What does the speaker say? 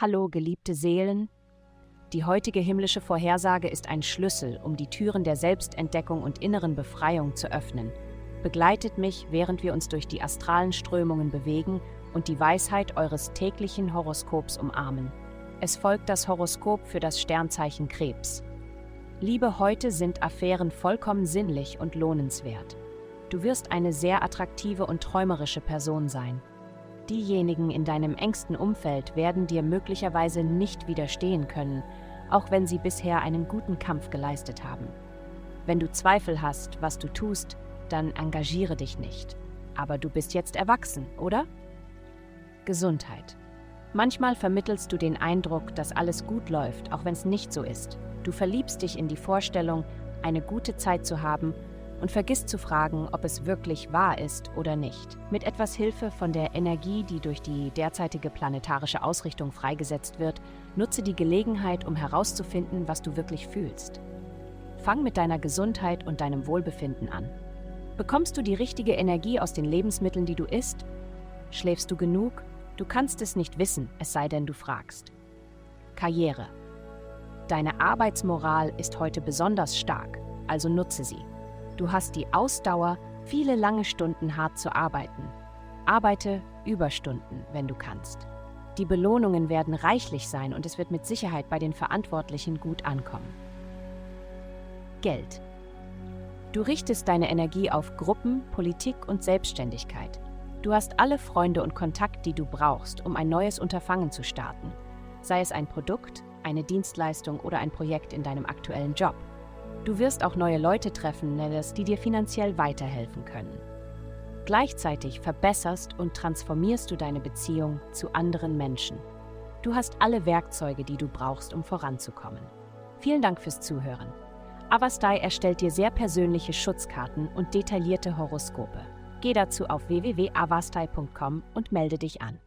Hallo, geliebte Seelen. Die heutige himmlische Vorhersage ist ein Schlüssel, um die Türen der Selbstentdeckung und inneren Befreiung zu öffnen. Begleitet mich, während wir uns durch die astralen Strömungen bewegen und die Weisheit eures täglichen Horoskops umarmen. Es folgt das Horoskop für das Sternzeichen Krebs. Liebe, heute sind Affären vollkommen sinnlich und lohnenswert. Du wirst eine sehr attraktive und träumerische Person sein. Diejenigen in deinem engsten Umfeld werden dir möglicherweise nicht widerstehen können, auch wenn sie bisher einen guten Kampf geleistet haben. Wenn du Zweifel hast, was du tust, dann engagiere dich nicht. Aber du bist jetzt erwachsen, oder? Gesundheit. Manchmal vermittelst du den Eindruck, dass alles gut läuft, auch wenn es nicht so ist. Du verliebst dich in die Vorstellung, eine gute Zeit zu haben und vergisst zu fragen, ob es wirklich wahr ist oder nicht. Mit etwas Hilfe von der Energie, die durch die derzeitige planetarische Ausrichtung freigesetzt wird, nutze die Gelegenheit, um herauszufinden, was du wirklich fühlst. Fang mit deiner Gesundheit und deinem Wohlbefinden an. Bekommst du die richtige Energie aus den Lebensmitteln, die du isst? Schläfst du genug? Du kannst es nicht wissen, es sei denn, du fragst. Karriere. Deine Arbeitsmoral ist heute besonders stark, also nutze sie. Du hast die Ausdauer, viele lange Stunden hart zu arbeiten. Arbeite Überstunden, wenn du kannst. Die Belohnungen werden reichlich sein und es wird mit Sicherheit bei den Verantwortlichen gut ankommen. Geld. Du richtest deine Energie auf Gruppen, Politik und Selbstständigkeit. Du hast alle Freunde und Kontakt, die du brauchst, um ein neues Unterfangen zu starten, sei es ein Produkt, eine Dienstleistung oder ein Projekt in deinem aktuellen Job. Du wirst auch neue Leute treffen, Nellis, die dir finanziell weiterhelfen können. Gleichzeitig verbesserst und transformierst du deine Beziehung zu anderen Menschen. Du hast alle Werkzeuge, die du brauchst, um voranzukommen. Vielen Dank fürs Zuhören. Avastai erstellt dir sehr persönliche Schutzkarten und detaillierte Horoskope. Geh dazu auf www.avastai.com und melde dich an.